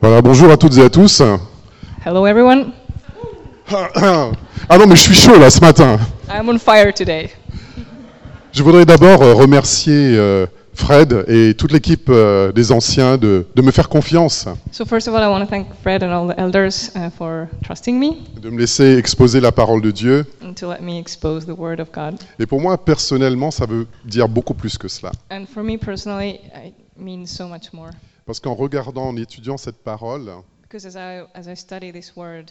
Voilà, bonjour à toutes et à tous. Hello, everyone. Ah non, mais je suis chaud là ce matin. I'm on fire today. Je voudrais d'abord euh, remercier euh, Fred et toute l'équipe euh, des anciens de, de me faire confiance, So, first of all, I want to thank Fred and all the elders uh, for trusting me de me laisser exposer la parole de Dieu. and to let me expose the Word of God. Et pour moi, personnellement, ça veut dire beaucoup plus que cela. And for me personally, it means so much more. Parce qu'en regardant, en étudiant cette parole, Because as I, as I study this Word,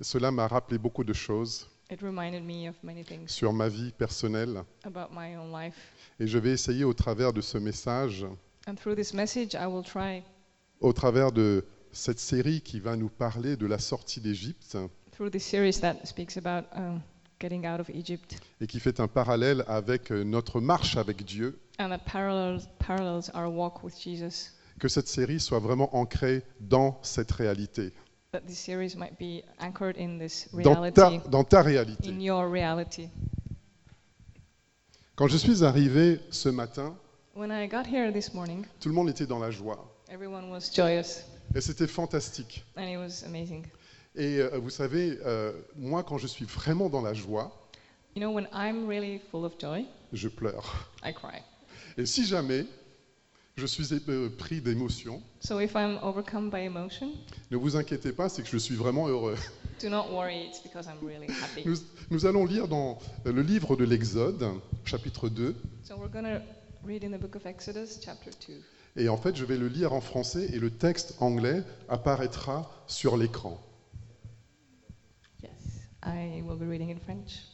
cela m'a rappelé beaucoup de choses it reminded me of many things sur ma vie personnelle. about my own life. Et je vais essayer au travers de ce message, And through this message, I will try, au travers de cette série qui va nous parler de la sortie d'Égypte um, getting out of Egypt et qui fait un parallèle avec euh, notre marche avec Dieu, and that parallels, parallels our walk with Jesus, que cette série soit vraiment ancrée dans cette réalité, that this series might be anchored in this dans ta, reality, dans ta réalité. in your reality. Quand je suis arrivé ce matin, When I got here this morning, tout le monde était dans la joie everyone was joyous et c'était fantastique. and it was amazing. Et euh, vous savez, euh, moi quand je suis vraiment dans la joie, You know, when I'm really full of joy, je pleure. I cry. Et si jamais je suis euh, pris d'émotion, So if I'm overcome by emotion, ne vous inquiétez pas, c'est que je suis vraiment heureux. do not worry, it's because I'm really happy. Nous, nous allons lire dans le livre de l'Exode, chapitre 2, So we're read in the book of Exodus, chapter 2. et en fait je vais le lire en français et le texte anglais apparaîtra sur l'écran. Yes, I will be reading in French,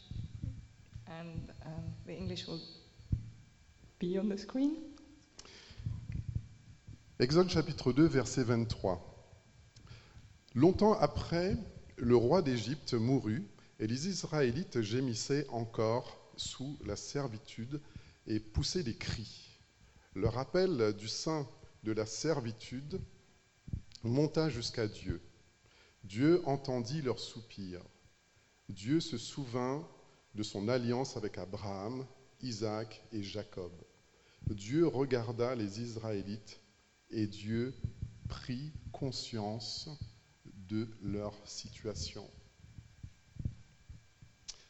and um, the English will be on the screen. Exode chapitre 2, verset 23. Longtemps après, le roi d'Égypte mourut, et les Israélites gémissaient encore sous la servitude et poussaient des cris. Le rappel du sein de la servitude monta jusqu'à Dieu. Dieu entendit leurs soupirs. Dieu se souvint de son alliance avec Abraham, Isaac et Jacob. Dieu regarda les Israélites et Dieu prit conscience de leur situation.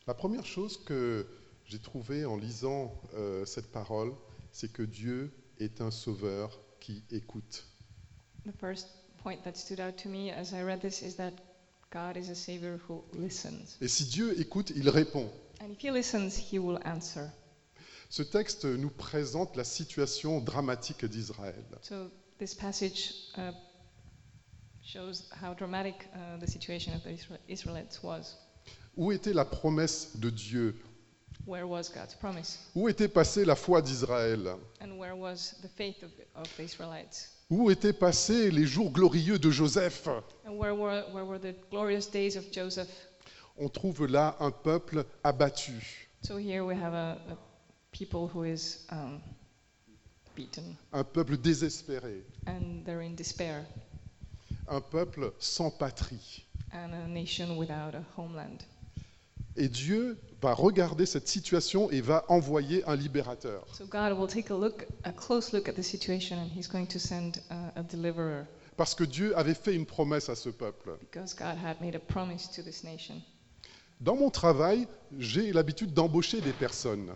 La première chose que j'ai trouvée en lisant euh, cette parole, c'est que Dieu est un sauveur qui écoute. The first point that stood out to me as I read this is that God is a Savior who listens. Et si Dieu écoute, il répond. And if He listens, He will answer. Ce texte nous présente la situation dramatique d'Israël. So this passage uh, shows how dramatic uh, the situation of the Isra- Israelites was. Où était la promesse de Dieu? Where was God's promise? Où était passée la foi d'Israël? And where was the faith of, of the Israelites? Où étaient passés les jours glorieux de Joseph? And where were, where were the glorious days of Joseph? On trouve là un peuple abattu, So here we have a, a people who is um, beaten un peuple désespéré, and they're in despair, un peuple sans patrie. and a nation without a homeland. Et Dieu va regarder cette situation et va envoyer un libérateur. So God will take a look, a close look at the situation, and He's going to send a deliverer Parce que Dieu avait fait une promesse à ce peuple. because God had made a promise to this nation. Dans mon travail, j'ai l'habitude d'embaucher des personnes.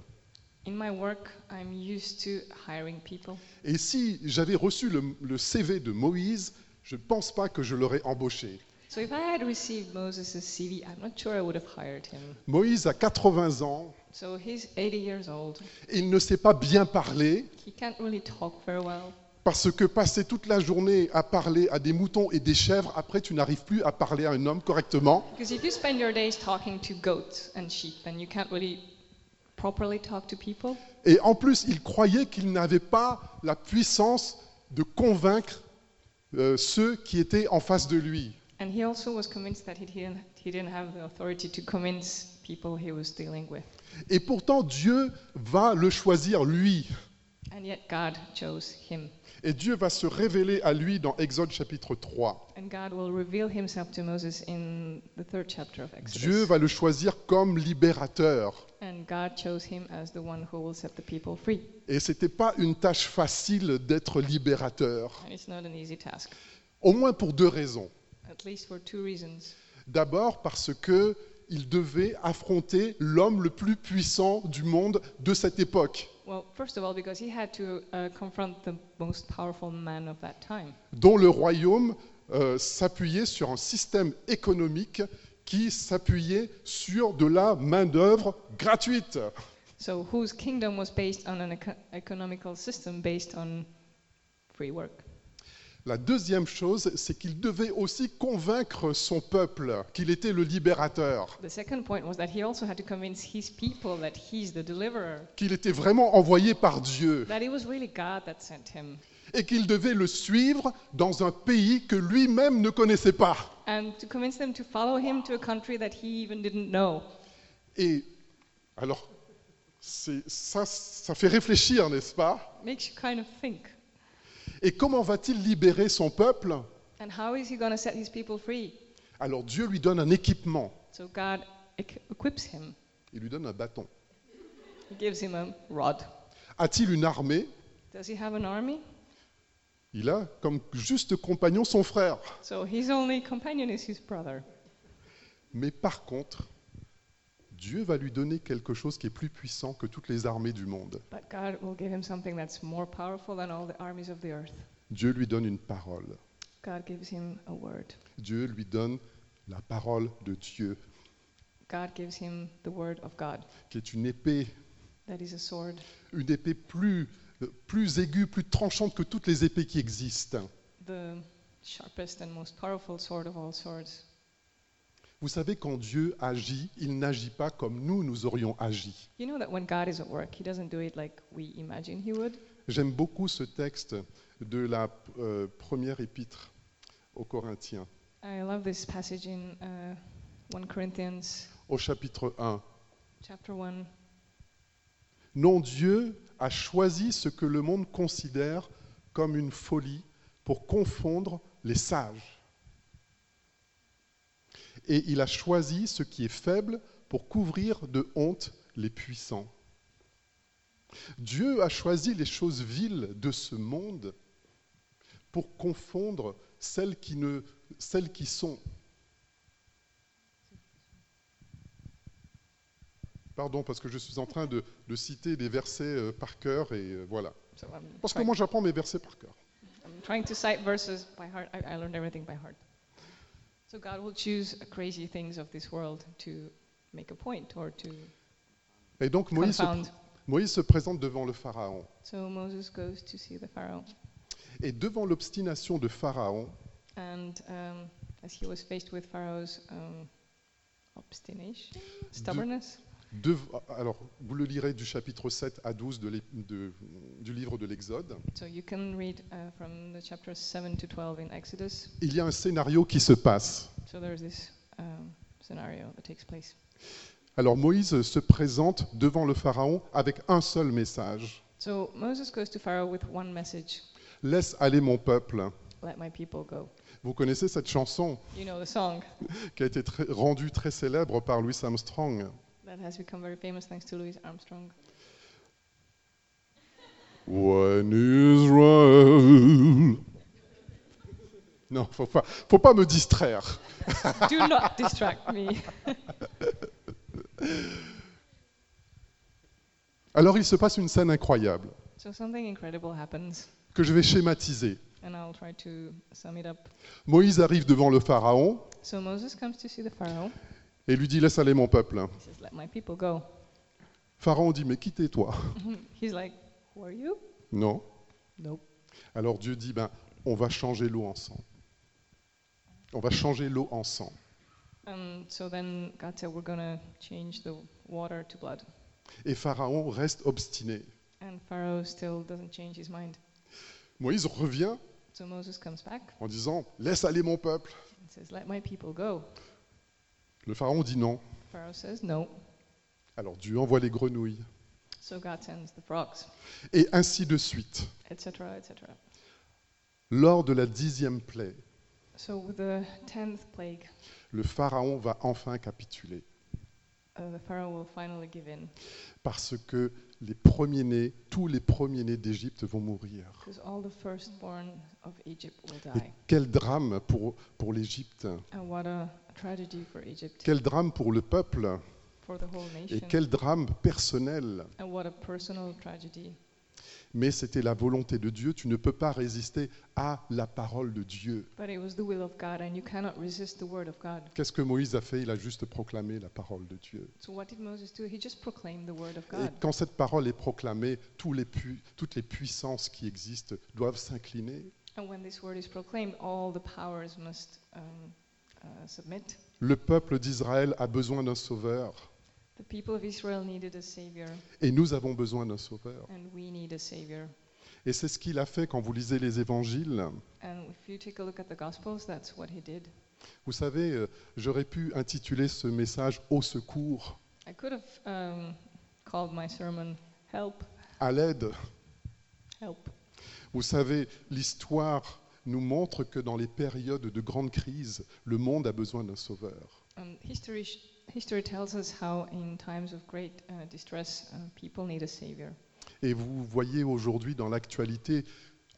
In my work, I'm used to hiring people. Et si j'avais reçu le, le CV de Moïse, je ne pense pas que je l'aurais embauché. So if I had received Moses' CV, I'm not sure I would have hired him. Moïse a 80 ans, So he's 80 years old. il ne sait pas bien parler, He can't really talk very well. parce que passer toute la journée à parler à des moutons et des chèvres, après tu n'arrives plus à parler à un homme correctement. Because if you spend your days talking to goats and sheep, then you can't really properly talk to people. Et en plus, il croyait qu'il n'avait pas la puissance de convaincre euh, ceux qui étaient en face de lui. And he also was convinced that he didn't, he didn't have the authority to convince people he was dealing with. Et pourtant, Dieu va le choisir, lui. And yet God chose him. Et Dieu va se révéler à lui dans Exode chapitre 3. And God will reveal himself to Moses in the third chapter of Exodus. Dieu va le choisir comme libérateur. And God chose him as the one who will set the people free. Et ce n'était pas une tâche facile d'être libérateur. And it's not an easy task. Au moins pour deux raisons. at least for two reasons. D'abord parce que il devait affronter l'homme le plus puissant du monde de cette époque, Well, first of all, because he had to uh, confront the most powerful man of that time, dont le royaume euh, s'appuyait sur un système économique qui s'appuyait sur de la main-d'œuvre gratuite. so whose kingdom was based on an eco- economical system based on free work? La deuxième chose, c'est qu'il devait aussi convaincre son peuple qu'il était le libérateur, The second point was that he also had to convince his people that he's the deliverer, qu'il était vraiment envoyé par Dieu that it was really God that sent him, et qu'il devait le suivre dans un pays que lui-même ne connaissait pas. and to convince them to follow him to a country that he even didn't know. Et alors, ça, ça fait réfléchir, n'est-ce pas? Makes you kind of think. Et comment va-t-il libérer son peuple? And how is he going to set his people free? Alors Dieu lui donne un équipement, So God equ- equips him. il lui donne un bâton. He gives him a rod. A-t-il une armée? Does he have an army? Il a comme juste compagnon son frère. So his only companion is his brother. Mais par contre, Dieu va lui donner quelque chose qui est plus puissant que toutes les armées du monde. But God will give him something that's more powerful than all the armies of the earth. Dieu lui donne une parole. God gives him a word. Dieu lui donne la parole de Dieu, God gives him the word of God. qui est une épée, That is a sword, une épée plus, plus aiguë, plus tranchante que toutes les épées qui existent. the sharpest and most powerful sword of all swords. Vous savez, quand Dieu agit, il n'agit pas comme nous, nous aurions agi. You know that when God is at work, he doesn't do it like we imagine he would. J'aime beaucoup ce texte de la euh, première épître aux Corinthiens, I love this passage in uh, 1 Corinthians au chapitre 1. chapter 1. Non, Dieu a choisi ce que le monde considère comme une folie pour confondre les sages. Et il a choisi ce qui est faible pour couvrir de honte les puissants. Dieu a choisi les choses viles de ce monde pour confondre celles qui, ne, celles qui sont. Pardon, parce que je suis en train de, de citer des versets euh, par cœur et euh, voilà. So I'm Parce que moi j'apprends mes versets par cœur. I'm trying to cite verses by heart. I, I learned everything by heart. So God will choose crazy things of this world to make a point or to Et donc Moïse se, confound. Moïse se présente devant le Pharaon. So Moses goes to see the Pharaoh. Et devant l'obstination de Pharaon, And um, as he was faced with Pharaoh's um, obstination, stubbornness, alors vous le lirez du chapitre 7 à 12 de l'é- de- du livre de l'Exode, so uh, from the chapters 7 to 12 in Exodus. il y a un scénario qui se passe. So this um, scenario that takes place. Alors Moïse se présente devant le Pharaon avec un seul message. So Moses goes to Pharaoh with one message Laisse aller mon peuple. let my people go. Vous connaissez cette chanson You know the song qui a été très- rendue très célèbre par Louis Armstrong. That has become very famous thanks to Louis Armstrong. When Israel. Non, faut pas, faut pas me distraire. Do not distract me. Alors il se passe une scène incroyable So something incredible happens, que je vais schématiser. and I'll try to sum it up. Moïse arrive devant le Pharaon So Moses comes to see the Pharaoh. Et lui dit laisse aller mon peuple. He says, "Let my people go." Pharaon dit mais quittez-toi. He's like, "Who are you?" Non. Nope. Alors Dieu dit ben on va changer l'eau en sang. On va changer l'eau en sang. And so then God said, "We're gonna change the water to blood." Et Pharaon reste obstiné. And Pharaoh still doesn't change his mind. Moïse revient So Moses comes back en disant laisse aller mon peuple. and says, "Let my people go." Le Pharaon dit non. Pharaoh says, "No." Alors Dieu envoie les grenouilles So God sends the frogs, et ainsi de suite. etc., etc. Lors de la dixième plaie, So with the tenth plague, le Pharaon va enfin capituler. uh, the Pharaoh will finally give in parce que les premiers-nés, tous les premiers-nés d'Égypte vont mourir. because all the firstborn of Egypt will Et die. quel drame pour, pour l'Égypte, And what a quel drame pour le peuple, et quel drame personnel. and what a personal tragedy. Mais c'était la volonté de Dieu, tu ne peux pas résister à la parole de Dieu. But it was the will of God, and you cannot resist the word of God. Qu'est-ce que Moïse a fait? Il a juste proclamé la parole de Dieu. So what did Moses do? He just proclaimed the word of Et God. quand cette parole est proclamée, tous les pu- toutes les puissances qui existent doivent s'incliner. And when this word is proclaimed, all the powers must um. Le peuple d'Israël a besoin d'un sauveur The people of Israel needed a savior, et nous avons besoin d'un sauveur. and we need a savior. Et c'est ce qu'il a fait quand vous lisez les évangiles. And if you take a look at the Gospels, that's what he did. Vous savez, euh, j'aurais pu intituler ce message Au secours, I could have um, called my sermon "Help, à l'aide. Help." Vous savez, l'histoire nous montre que dans les périodes de grande crise, le monde a besoin d'un sauveur. Um, history, sh- history tells us how, in times of great uh, distress, uh, people need a savior. Et vous voyez aujourd'hui dans l'actualité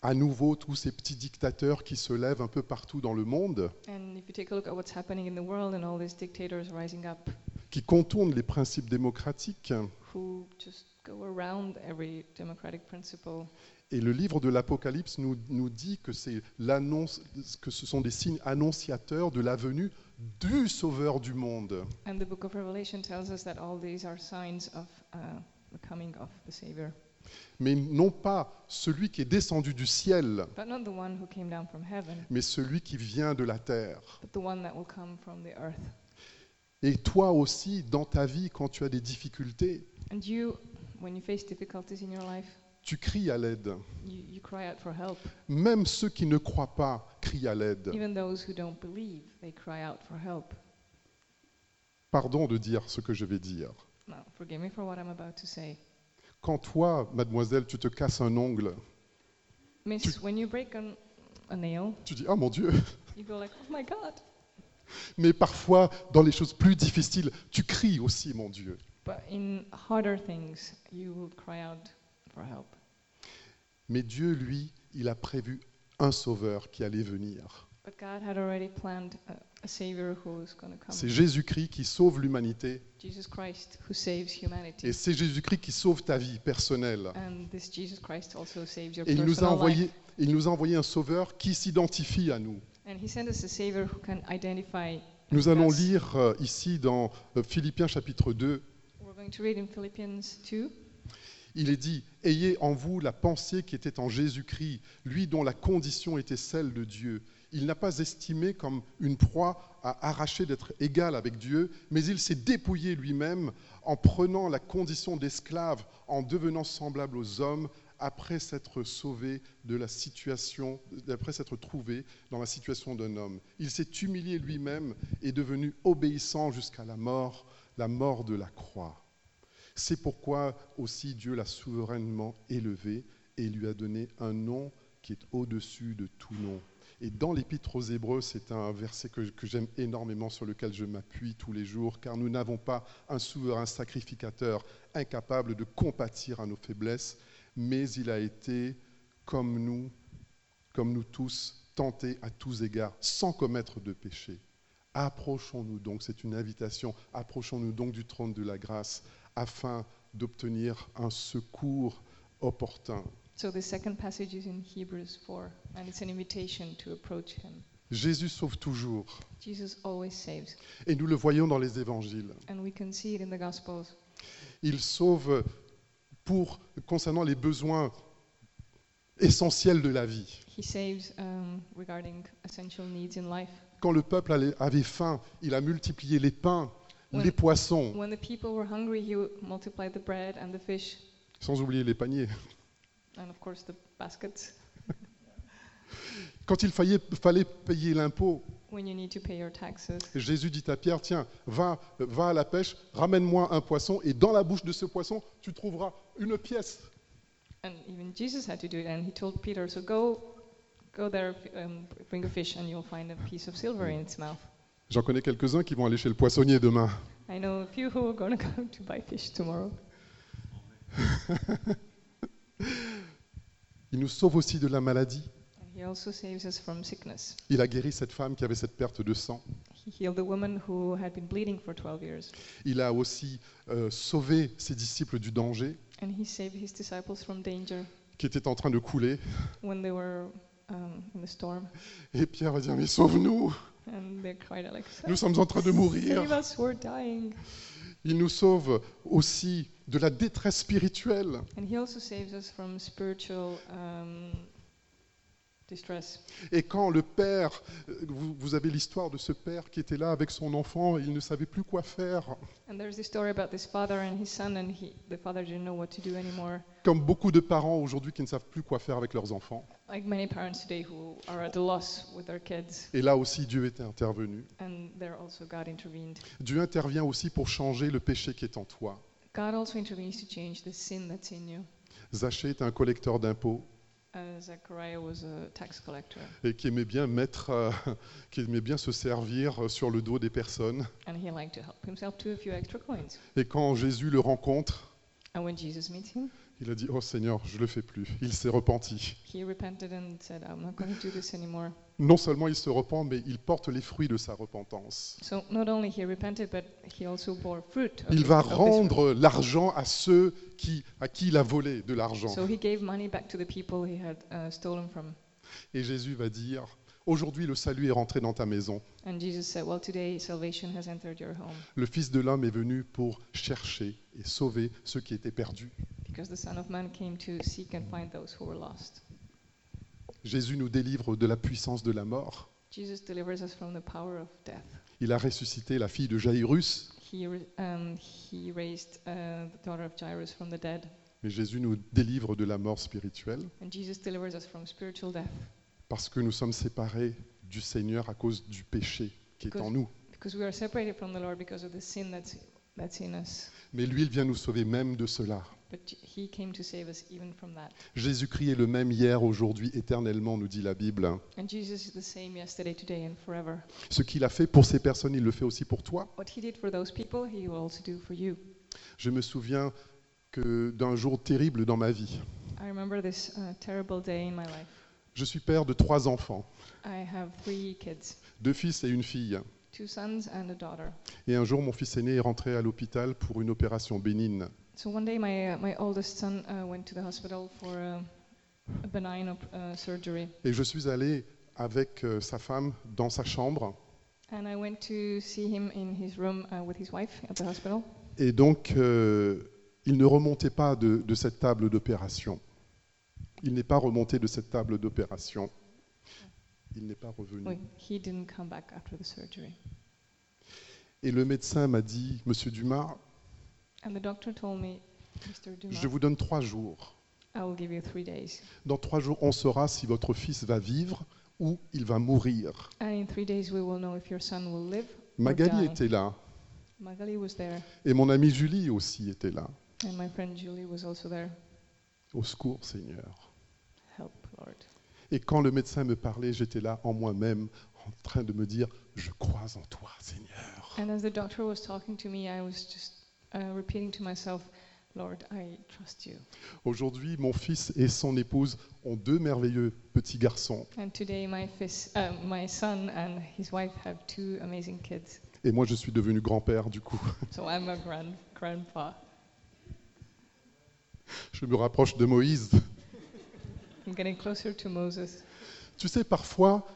à nouveau tous ces petits dictateurs qui se lèvent un peu partout dans le monde, And if you take a look at what's happening in the world and all these dictators rising up, qui contournent les principes démocratiques. who just go around every democratic principle. Et le livre de l'Apocalypse nous, nous dit que, c'est l'annonce, que ce sont des signes annonciateurs de la venue du Sauveur du monde. And the book of Revelation tells us that all these are signs of uh, the coming of the Savior. Mais non pas celui qui est descendu du ciel, But not the one who came down from heaven, mais celui qui vient de la terre. but the one that will come from the earth. Et toi aussi, dans ta vie, quand tu as des difficultés, And you, when you face difficulties in your life, tu cries à l'aide. you, you cry out for help. Même ceux qui ne croient pas crient à l'aide. Even those who don't believe, they cry out for help. Pardon de dire ce que je vais dire. Now, forgive me for what I'm about to say. Quand toi, mademoiselle, tu te casses un ongle, Miss, when you break an, a nail, tu dis, ah mon Dieu. you go like, oh my God. Mais parfois, dans les choses plus difficiles, tu cries aussi, mon Dieu. But in harder things, you will cry out for help. Mais Dieu, lui, il a prévu un sauveur qui allait venir. C'est Jésus-Christ qui sauve l'humanité. Et c'est Jésus-Christ qui sauve ta vie personnelle. Et il nous a envoyé, il nous a envoyé un sauveur qui s'identifie à nous. Nous allons lire euh, ici dans euh, Philippiens chapitre 2, We're going to read in Philippians 2. Il est dit, Ayez en vous la pensée qui était en Jésus-Christ, lui dont la condition était celle de Dieu. Il n'a pas estimé comme une proie à arracher d'être égal avec Dieu, mais il s'est dépouillé lui-même en prenant la condition d'esclave, en devenant semblable aux hommes, après s'être sauvé de la situation, après s'être trouvé dans la situation d'un homme. Il s'est humilié lui-même et devenu obéissant jusqu'à la mort, la mort de la croix. C'est pourquoi aussi Dieu l'a souverainement élevé et lui a donné un nom qui est au-dessus de tout nom. Et dans l'Épître aux Hébreux, c'est un verset que, j'aime énormément, sur lequel je m'appuie tous les jours, car nous n'avons pas un souverain sacrificateur incapable de compatir à nos faiblesses, mais il a été comme nous, comme nous tous, tenté à tous égards, sans commettre de péché. Approchons-nous donc, c'est une invitation, approchons-nous donc du trône de la grâce afin d'obtenir un secours opportun. So the second passage is in Hebrews 4, and it's an invitation to approach him. Jésus sauve toujours, Jesus always saves, et nous le voyons dans les évangiles. and we can see it in the Gospels. Il sauve pour concernant les besoins essentiels de la vie. He saves um, regarding essential needs in life. Quand le peuple avait faim, il a multiplié les pains. Les poissons, When the people were hungry, he would multiply the bread and the fish, sans oublier les paniers. and of course the baskets. Quand il fallait, fallait payer l'impôt, When you need to pay your taxes, Jésus dit à Pierre, tiens, va, va à la pêche, ramène-moi un poisson, et dans la bouche de ce poisson, tu trouveras une pièce. and even Jesus had to do it. And he told Peter, "So go, go there, um, bring a fish, and you'll find a piece of silver in its mouth." J'en connais quelques-uns qui vont aller chez le poissonnier demain. I know a few who are going to go to buy fish tomorrow. Il nous sauve aussi de la maladie. And he also saves us from sickness. Il a guéri cette femme qui avait cette perte de sang. He healed the woman who had been bleeding for 12 years. Il a aussi euh, sauvé ses disciples du danger And he saved his disciples from danger qui était en train de couler. when they were um, in the storm. Et Pierre va dire, mais sauve-nous, And they cried like, nous sommes en train de mourir. save us, we're dying. Il nous sauve aussi de la détresse spirituelle. And he also saves us from spiritual um, distress. Et quand le père, euh, vous, vous avez l'histoire de ce père qui était là avec son enfant, il ne savait plus quoi faire. And there's this story about this father and his son, and he, the father didn't know what to do anymore. Comme beaucoup de parents aujourd'hui qui ne savent plus quoi faire avec leurs enfants. Like many parents today who are at a loss with their kids. Et là aussi, Dieu était intervenu. And there also God intervened. Dieu intervient aussi pour changer le péché qui est en toi. God also intervenes to change the sin that's in you. Zachée était un collecteur d'impôts Uh, Zechariah was a tax collector, et qui aimait bien mettre, euh, qui aimait bien se servir euh, sur le dos des personnes. and he liked to help himself to a few extra coins. Et quand Jésus le rencontre, And when Jesus meets him, il a dit Oh Seigneur, je le fais plus. Il s'est repenti. he repented and said, I'm not going to do this anymore. Non seulement il se repent, mais il porte les fruits de sa repentance. So not only he repented, but he also bore fruit. Of Il va of rendre l'argent à ceux qui, à qui il a volé de l'argent. So he gave money back to the people he had uh, stolen from. Et Jésus va dire Aujourd'hui, le salut est rentré dans ta maison. And Jesus said, Well, today salvation has entered your home Le Fils de l'homme est venu pour chercher et sauver ceux qui étaient perdus. because the Son of Man came to seek and find those who were lost. Jésus nous délivre de la puissance de la mort. Jesus delivers us from the power of death. Il a ressuscité la fille de Jairus, He, um, he raised uh, the daughter of Jairus from the dead. mais Jésus nous délivre de la mort spirituelle And Jesus delivers us from spiritual death parce que nous sommes séparés du Seigneur à cause du péché qui est en nous. Mais lui, il vient nous sauver même de cela. Jésus-Christ est le même hier, aujourd'hui, éternellement, nous dit la Bible. Ce qu'il a fait pour ces personnes, il le fait aussi pour toi. Je me souviens que d'un jour terrible dans ma vie. Je suis père de trois enfants, I have three kids, deux fils et une fille. two sons and a daughter. Et un jour, mon fils aîné est rentré à l'hôpital pour une opération bénigne. So one day, my uh, my oldest son uh, went to the hospital for a, a benign op- uh, surgery, Et je suis allé avec euh, sa femme dans sa chambre. and I went to see him in his room uh, with his wife at the hospital. Et donc, euh, il ne remontait pas de, de cette table d'opération. Il n'est pas remonté de cette table d'opération. Il n'est pas revenu. He didn't come back after the surgery. Et le médecin m'a dit, Monsieur Dumas, And the doctor told me, Mr. Dumas, je vous donne trois jours. I will give you three days. Dans trois jours, on saura si votre fils va vivre ou il va mourir. And in three days, we will know if your son will live or Magali die. était là Magali was there, et mon amie Julie aussi était là. and my friend Julie was also there. Au secours, Seigneur. Help, Lord. Et quand le médecin me parlait, j'étais là en moi-même, en train de me dire, je crois en toi, Seigneur. And as the doctor was talking to me, I was just uh, repeating to myself, Lord, I trust you. Aujourd'hui, mon fils et son épouse ont deux merveilleux petits garçons. And today, my, fis- uh, my son and his wife have two amazing kids. Et moi, je suis devenu grand-père, du coup. So I'm a grand grandpa. Je me rapproche de Moïse. I'm getting closer to Moses. Tu sais, parfois,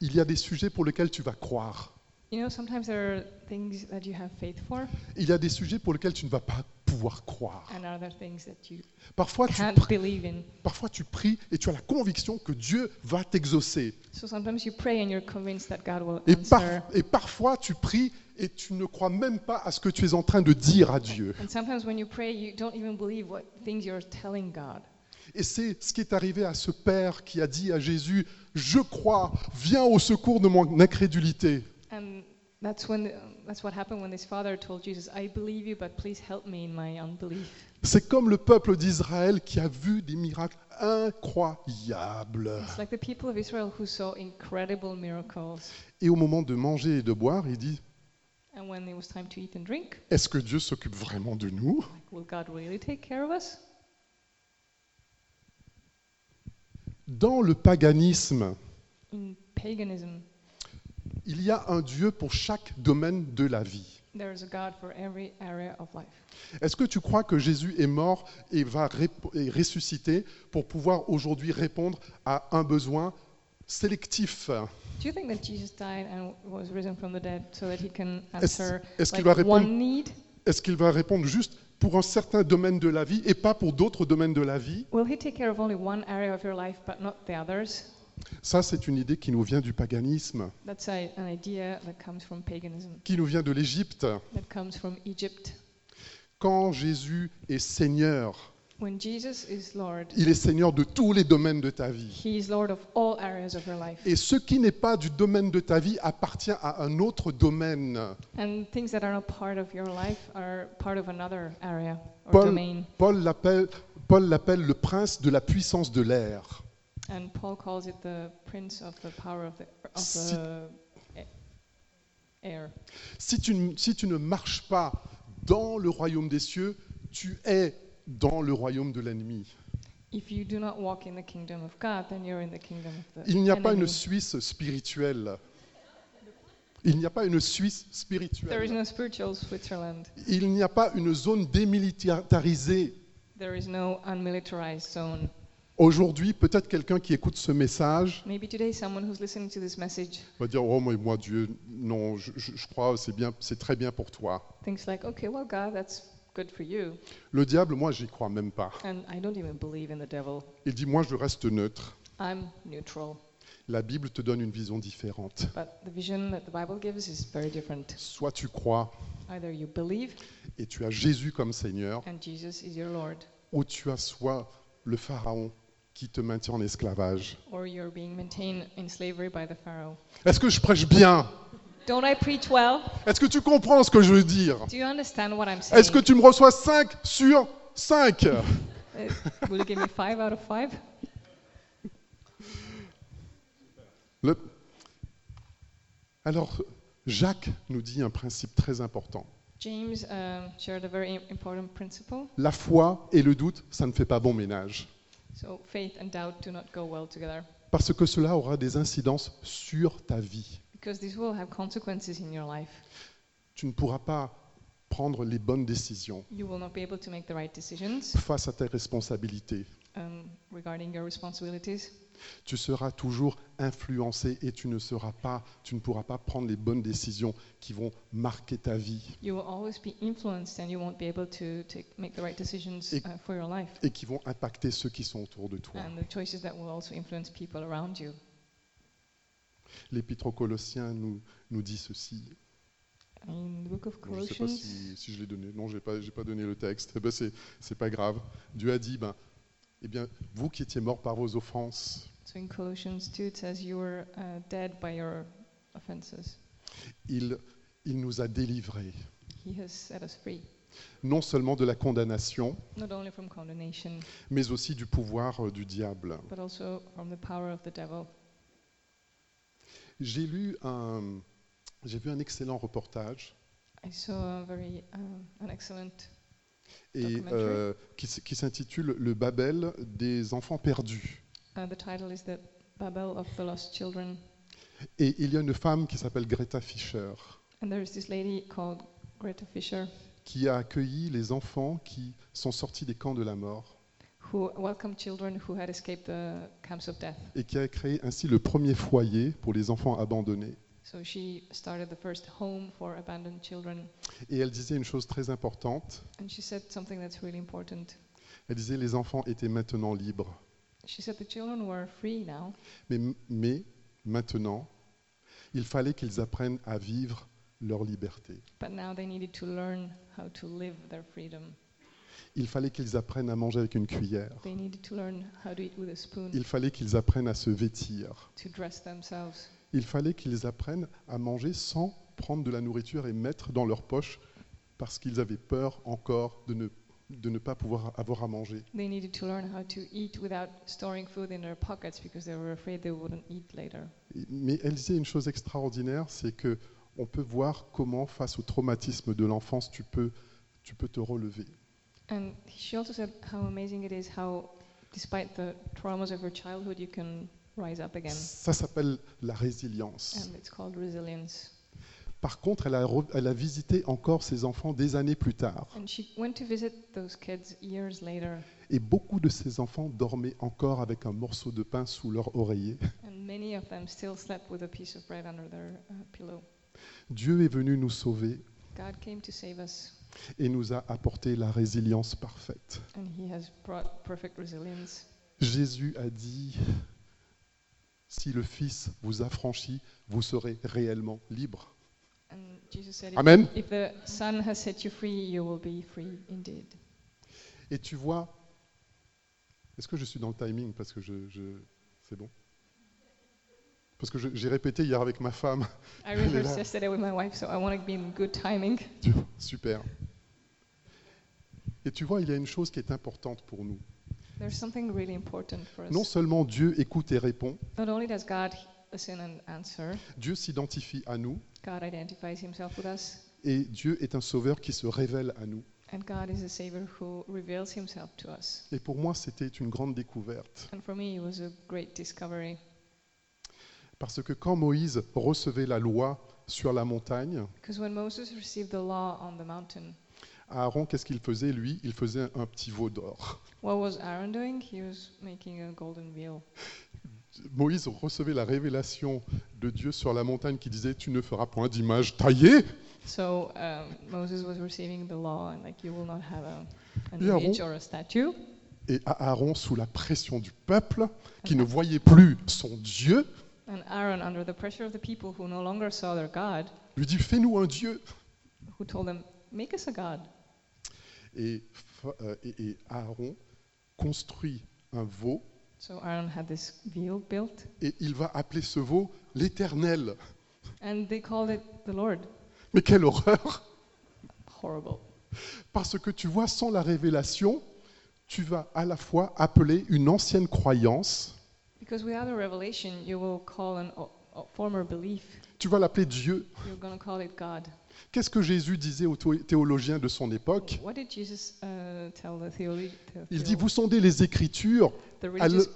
il y a des sujets pour lesquels tu vas croire. You know, sometimes there are things that you have faith for, Il y a des sujets pour lesquels tu ne vas pas pouvoir croire. and other things that you Parfois, tu, can't pries- believe in. parfois, tu pries et tu as la conviction que Dieu va t'exaucer. So sometimes you pray and you're convinced that God will Et, par- et parfois, tu pries et tu ne crois même pas à ce que tu es en train de dire à Dieu. And sometimes when you pray, you don't even believe what things you're telling God. Et c'est ce qui est arrivé à ce père qui a dit à Jésus, je crois, viens au secours de mon incrédulité. And that's when that's what happened when this father told Jesus, "I believe you, but please help me in my unbelief." C'est comme le peuple d'Israël qui a vu des miracles incroyables. It's like the people of Israel who saw incredible miracles. Et au moment de manger et de boire, il dit, And when it was time to eat and drink, Est-ce que Dieu s'occupe vraiment de nous like, will God really take care of us? Dans le paganisme, In paganism, il y a un Dieu pour chaque domaine de la vie. there is a God for every area of life. Est-ce que tu crois que Jésus est mort et va et ressusciter pour pouvoir aujourd'hui répondre à un besoin sélectif? Do you think that Jesus died and was risen from the dead so that he can Est-ce answer est-ce qu'il like, va répondre one need? Est-ce qu'il va répondre juste pour un certain domaine de la vie et pas pour d'autres domaines de la vie? Ça, c'est une idée qui nous vient du paganisme, That's a, an idea that comes from paganism, qui nous vient de l'Égypte. that comes from Egypt. Quand Jésus est Seigneur, When Jesus is Lord, il est Seigneur de tous les domaines de ta vie. he is Lord of all areas of your life. Et ce qui n'est pas du domaine de ta vie appartient à un autre domaine. And things that are not part of your life are part of another area or Paul, domain. Paul l'appelle Paul l'appelle le prince de la puissance de l'air. And Paul calls it the prince of the power of the, of Si- the air. Si tu, ne- si tu ne marches pas dans le royaume des cieux, tu es dans le royaume de l'ennemi. If you do not walk in the kingdom of God, then you're in the kingdom of the Il n'y a pas une. Suisse spirituelle. Il n'y a pas une Suisse There is spirituelle. no spiritual Switzerland. Il n'y a pas une zone démilitarisée. There is no unmilitarized zone. Aujourd'hui, peut-être quelqu'un qui écoute ce message Maybe today someone who's listening to this message va dire Oh, moi, moi, Dieu, non, je, je- je crois, c'est bien, c'est très bien pour toi. thinks like, okay, well, God, that's good for you. Le diable, moi, j'y crois même pas. And I don't even believe in the devil. Il dit Moi, je reste neutre. I'm neutral. La Bible te donne une vision différente. But the vision that the Bible gives is very different. Soit tu crois Either you believe et tu as Jésus comme Seigneur, and Jesus is your Lord, ou tu as soit le Pharaon qui te maintient en esclavage. Est-ce que je prêche bien? Don't I preach well? Est-ce que tu comprends ce que je veux dire? Est-ce que tu me reçois 5 sur 5 Uh, will you give me five out of five? Le- Alors, Jacques nous dit un principe très important. James um, shared a very im- important principle. La foi et le doute, ça ne fait pas bon ménage. So faith and doubt do not go well together Parce que cela aura des incidences sur ta vie. because this will have consequences in your life. Tu ne pourras pas prendre les bonnes décisions You will not be able to make the right decisions face à tes responsabilités. Um, regarding your responsibilities. Tu seras toujours influencé et tu ne seras pas, tu ne pourras pas prendre les bonnes décisions qui vont marquer ta vie You will always be influenced and you won't be able to take, make the right decisions Et- uh, for your life. et qui vont impacter ceux qui sont autour de toi. And the choices that will also influence people around you. L'Épître aux Colossiens nous, nous dit ceci. In the book of Je ne sais pas Colossians, si, si je l'ai donné. Non, je n'ai pas, pas donné le texte. Eh ben, c'est pas grave. Dieu a dit, ben, eh bien, vous qui étiez morts par vos offenses, so in Colossians 2, it says you were uh, dead by your offenses. il, il nous a délivrés, He has set us free, non seulement de la condamnation, not only from condemnation, mais aussi du pouvoir euh, du diable. but also from the power of the devil. J'ai lu un, j'ai vu un excellent reportage I saw a very um, an excellent et, euh, qui, s'intitule Le Babel des enfants perdus. Uh, the title is The Babel of the Lost Children. Et il y a une femme qui s'appelle Greta Fischer And there is this lady called Greta Fisher qui a accueilli les enfants qui sont sortis des camps de la mort who welcomed children who had escaped the camps of death. et qui a créé ainsi le premier foyer pour les enfants abandonnés. So she started the first home for abandoned children. Et elle disait une chose très importante. And she said something that's really important. Elle disait les enfants étaient maintenant libres. She said the children were free now, Mais, mais maintenant, il fallait qu'ils apprennent à vivre leur liberté. but now they needed to learn how to live their freedom. Il fallait qu'ils apprennent à manger avec une cuillère. They needed to learn how to eat with a spoon, Il fallait qu'ils apprennent à se vêtir. to dress themselves. Il fallait qu'ils apprennent à manger sans prendre de la nourriture et mettre dans leur poche parce qu'ils avaient peur encore de ne, de ne pas pouvoir avoir à manger. They needed to learn how to eat without storing food in their pockets because they were afraid they wouldn't eat later. Mais elle disait une chose extraordinaire, c'est que on peut voir comment, face au traumatisme de l'enfance, tu peux, tu peux te relever. And she also said how amazing it is how, despite the traumas of her childhood, you can rise up again. Ça s'appelle la résilience. And it's called resilience. Par contre, elle a, re- elle a visité encore ses enfants des années plus tard. And she went to visit those kids years later, Et beaucoup de ces enfants dormaient encore avec un morceau de pain sous leur oreiller. and many of them still slept with a piece of bread under their uh, pillow. Dieu est venu nous sauver God came to save us, et nous a apporté la résilience parfaite. and He has brought perfect resilience. Jésus a dit, si le Fils vous affranchit, vous serez réellement libre. Amen. if the Son has set you free, you will be free indeed. Et tu vois, est-ce que je suis dans le timing Parce que je, je- c'est bon? Parce que j'ai répété hier avec ma femme. I Elle est rehearsed là. yesterday with my wife, so I want to be in good timing. Tu vois, Super. Et tu vois, il y a une chose qui est importante pour nous. There's something really important for us. Non seulement Dieu écoute et répond, Not only does God listen and answer, Dieu s'identifie à nous, God identifies Himself with us, et Dieu est un sauveur qui se révèle à nous. and God is a Savior who reveals Himself to us. Et pour moi, c'était une grande découverte. And for me, it was a great discovery Parce que quand Moïse recevait la loi sur la montagne, because when Moses received the law on the mountain, Aaron, qu'est-ce qu'il faisait Lui, il faisait un, petit veau d'or. what was Aaron doing? He was making a golden veil. Moïse recevait la révélation de Dieu sur la montagne qui disait Tu ne feras point d'image taillée. So um, Moses was receiving the law, and like you will not have a, an Et Aaron- image or a statue. Et Aaron, sous la pression du peuple, qui ne voyait plus son Dieu, And Aaron, under the pressure of the people who no longer saw their God, lui dit Fais-nous un Dieu. who told them, "Make us a god." Et, euh, et- et Aaron construit un veau So Aaron had this veil built, et il va appeler ce veau l'Éternel. and they called it the Lord. Mais quelle horreur Horrible. Parce que tu vois, sans la révélation, tu vas à la fois appeler une ancienne croyance, Because without a revelation, you will call an former belief. Tu vas l'appeler Dieu. You're going to call it God. Qu'est-ce que Jésus disait aux théo- théologiens de son époque? Jesus uh, the, the, Il dit, vous sondez les Écritures. le-?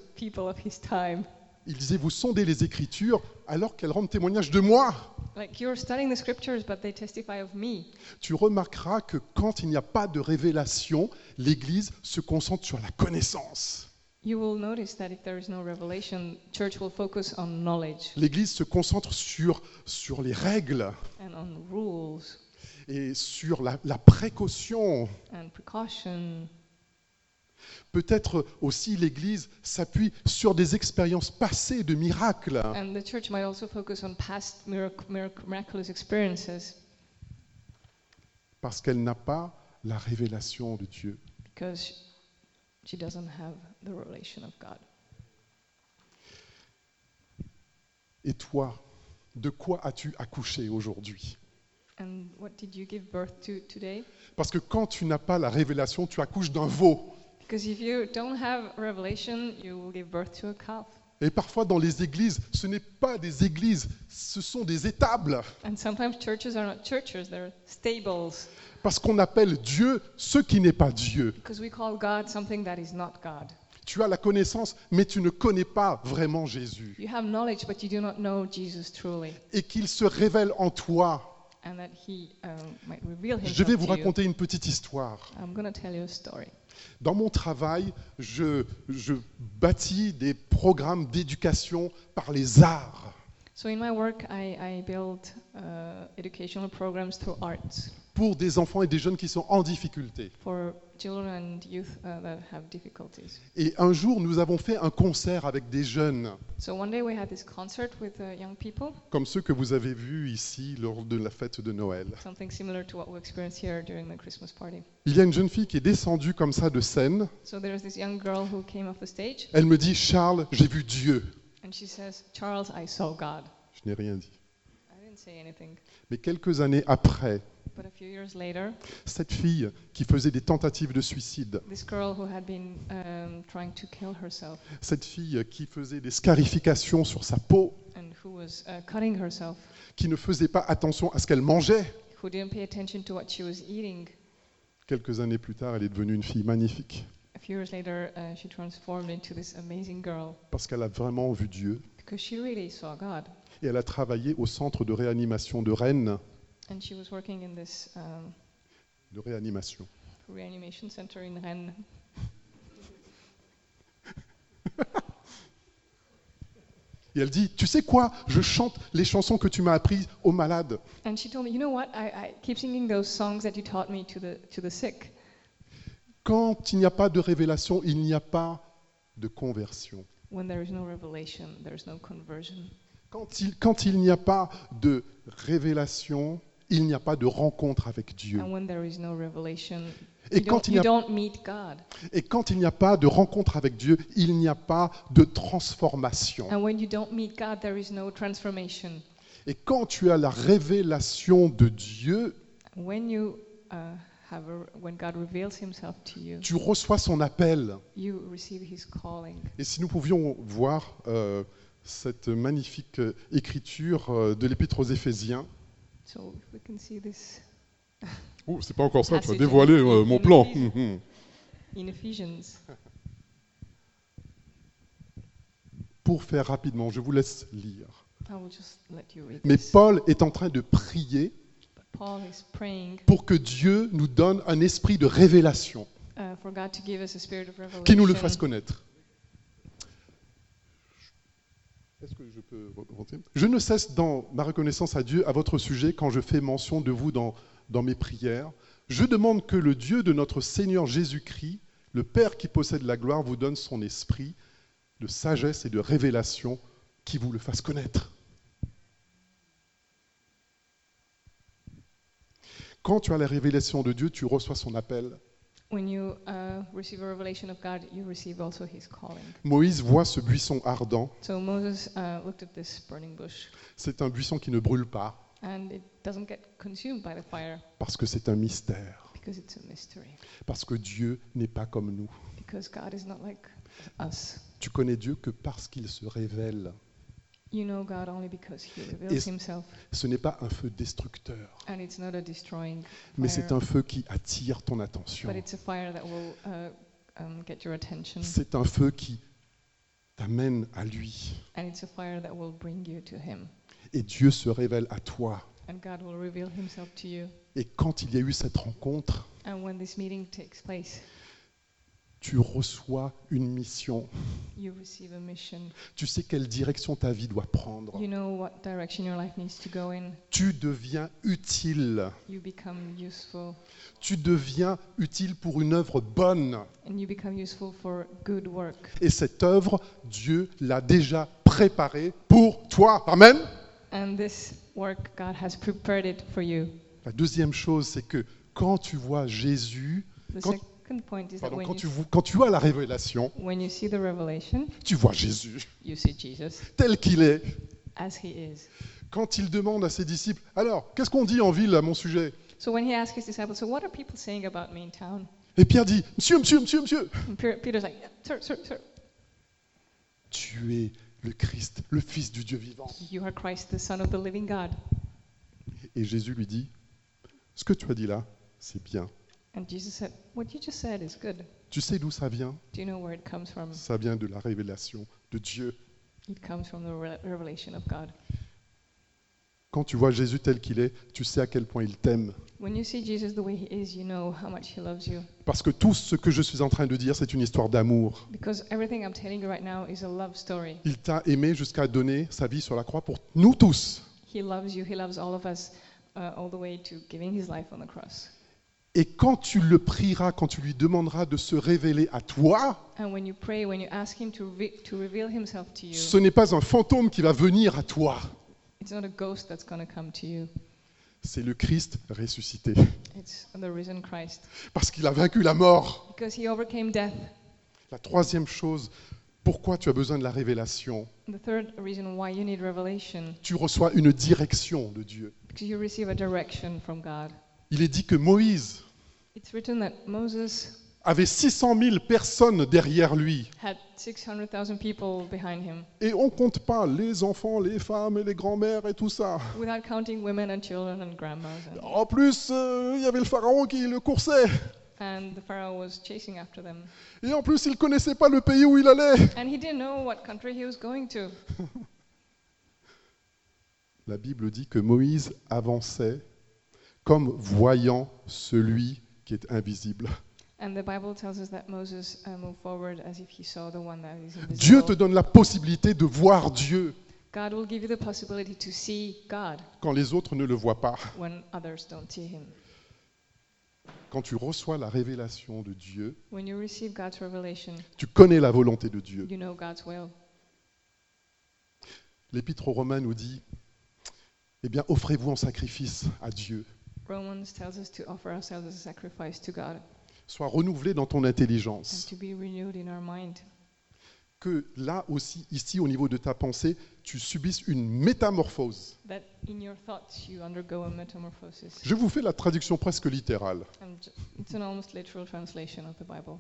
Il disait, vous sondez les Écritures alors qu'elles rendent témoignage de moi. Like you're studying the scriptures, but they testify of me. Tu remarqueras que quand il n'y a pas de révélation, l'Église se concentre sur la connaissance. You will notice that if there is no revelation, church will focus on knowledge L'Église se concentre sur, sur les règles and on rules et sur la, la précaution. Peut-être aussi l'Église s'appuie sur des expériences passées de miracles. And the church might also focus on past mirac- mirac- miraculous experiences parce qu'elle n'a pas la révélation de Dieu. because she doesn't have the revelation of God. Et toi, de quoi as-tu accouché aujourd'hui? And what did you give birth to today? Parce que quand tu n'as pas la révélation, tu accouches d'un veau. Because if you don't have revelation, you will give birth to a calf. Et parfois dans les églises, ce n'est pas des églises, ce sont des étables. And sometimes churches are not churches, they're stables. Parce qu'on appelle Dieu ce qui n'est pas Dieu. Because we call God something that is not God. Tu as la connaissance, mais tu ne connais pas vraiment Jésus. You have knowledge, but you do not know Jesus truly. Et qu'il se révèle en toi. And that He um, might reveal Himself Je vais vous raconter une petite histoire. I'm going to tell you a story. Dans mon travail, je, je bâtis des programmes d'éducation par les arts. So in my work, I, I build uh, educational programs through arts pour des enfants et des jeunes qui sont en difficulté. for children and youth uh, that have difficulties. Et un jour, nous avons fait un concert avec des jeunes, So one day we had this concert with uh, young people, comme ceux que vous avez vus ici lors de la fête de Noël. something similar to what we experienced here during the Christmas party. Il y a une jeune fille qui est descendue comme ça de scène. So there was this young girl who came off the stage, Elle me dit, Charles, j'ai vu Dieu. and she says, "Charles, I saw God." Je n'ai rien dit. I didn't say anything, Mais quelques années après, but a few years later, cette fille qui faisait des tentatives de suicide, this girl who had been um, trying to kill herself cette fille qui faisait des scarifications sur sa peau, and who was uh, cutting herself, qui ne faisait pas attention à ce qu'elle mangeait. who didn't pay attention to what she was eating. Quelques années plus tard, elle est devenue une fille magnifique A few years later, uh, she transformed into this amazing girl parce qu'elle a vraiment vu Dieu. because she really saw God. Et elle a travaillé au centre de réanimation de Rennes, And she was working in this um, de réanimation. reanimation center in Rennes. Et elle dit, tu sais quoi, je chante les chansons que tu m'as apprises aux malades. And she told me, you know what? I, I keep singing those songs that you taught me to the to the sick. Quand il n'y a pas de révélation, il n'y a pas de conversion. When there is no revelation, there is no conversion. Quand il, quand il n'y a pas de révélation, il n'y a pas de rencontre avec Dieu. Et quand il n'y a, don't meet God. et quand il n'y a pas de rencontre avec Dieu, il n'y a pas de transformation. And when you don't meet God, there is no transformation. Et quand tu as la révélation de Dieu, When you uh, tu reçois son appel. Et si nous pouvions voir euh, cette magnifique écriture euh, de l'Épître aux Éphésiens. So if we can see this Oh, c'est pas encore ça, tu vas dévoiler, euh, mon plan. in Ephesians, Pour faire rapidement, je vous laisse lire. I will just let you read Mais this. Paul est en train de prier But Paul is praying pour que Dieu nous donne un esprit de révélation, uh, for God to give us a spirit of revelation. qui nous le fasse connaître. Est-ce que je Je ne cesse dans ma reconnaissance à Dieu à votre sujet quand je fais mention de vous dans, dans mes prières. Je demande que le Dieu de notre Seigneur Jésus-Christ, le Père qui possède la gloire, vous donne son esprit de sagesse et de révélation qui vous le fasse connaître. Quand tu as la révélation de Dieu, tu reçois son appel. When you uh, receive a revelation of God, you receive also His calling. Moïse voit ce buisson ardent. So Moses uh, looked at this burning bush, C'est un buisson qui ne brûle pas and it doesn't get consumed by the fire parce que c'est un mystère, because it's a mystery. parce que Dieu n'est pas comme nous. Because God is not like us. Tu connais Dieu que parce qu'il se révèle. You know God only because He reveals Himself, Ce n'est pas un feu destructeur, and it's not a destroying mais fire, c'est un feu qui attire ton attention. but it's a fire that will uh, um, get your attention, C'est un feu qui t'amène à lui. and it's a fire that will bring you to Him, Et Dieu se révèle à toi. and God will reveal Himself to you. Et quand il y a eu cette rencontre, And when this meeting takes place, tu reçois une mission. you receive a mission. Tu sais quelle direction ta vie doit prendre. You know what direction your life needs to go in. Tu deviens utile. You become useful, Tu deviens utile pour une œuvre bonne. and you become useful for good work. Et cette œuvre, Dieu l'a déjà préparée pour toi. Amen. And this work, God has prepared it for you. La deuxième chose, c'est que quand tu vois Jésus, Quand- pardon, when quand you, tu, quand tu as la révélation, when you see the revelation, tu vois Jésus you see Jesus tel qu'il est. as he is. Quand il demande à ses disciples, alors, qu'est-ce qu'on dit en ville à mon sujet? So when he asked his disciples, So what are people saying about me in town? Et Pierre dit, Monsieur, monsieur, monsieur, monsieur, tu es le Christ, le Fils du Dieu vivant. you are Christ, the Son of the living God. Et Jésus lui dit, ce que tu as dit là, c'est bien. And Jesus said, What you just said is good. Tu sais d'où ça vient? Do you know where it comes from? Ça vient de la révélation de Dieu. It comes from the re- revelation of God. Quand tu vois Jésus tel qu'il est, tu sais à quel point il t'aime. When you see Jesus the way he is, you know how much he loves you. Parce que tout ce que je suis en train de dire, c'est une histoire d'amour. Because everything I'm telling you right now is a love story. Il t'a aimé jusqu'à donner sa vie sur la croix pour nous tous. He loves you, he loves all of us, uh, all the way to giving his life on the cross. Et quand tu le prieras, quand tu lui demanderas de se révéler à toi, And when you pray, when you ask him to, re- to reveal himself to you, ce n'est pas un fantôme qui va venir à toi. it's not a ghost that's going to come to you. C'est le Christ ressuscité. It's the risen Christ. Parce qu'il a vaincu la mort. Because he overcame death. La troisième chose, pourquoi tu as besoin de la révélation? The third reason why you need revelation, Tu reçois une direction de Dieu. because you receive a direction from God. Il est dit que Moïse, avait 600 000 personnes derrière lui. had 600,000 people behind him, Et on compte pas les enfants, les femmes et les grands-mères et tout ça. En plus, euh, il y avait le pharaon qui le coursait. and the Pharaoh was chasing after them. Et en plus, il connaissait pas le pays où il allait. And he didn't know what country he was going to. La Bible dit que Moïse avançait comme voyant celui qui est invisible. Uh, invisible. Dieu te donne la possibilité de voir Dieu God will give you the possibility to see God quand les autres ne le voient pas. when others don't see him. Quand tu reçois la révélation de Dieu, When you receive God's revelation, tu connais la volonté de Dieu. you know God's will. L'Épître aux Romains nous dit, eh bien, offrez-vous en sacrifice à Dieu. Romans tells us to offer ourselves as a sacrifice to God Sois renouvelé dans ton and intelligence. to be renewed in our mind. Que là aussi, ici, au niveau de ta pensée, tu subisses une métamorphose. That in your thoughts you undergo a metamorphosis. Je vous fais la traduction presque littérale. And j- it's an almost literal translation of the Bible.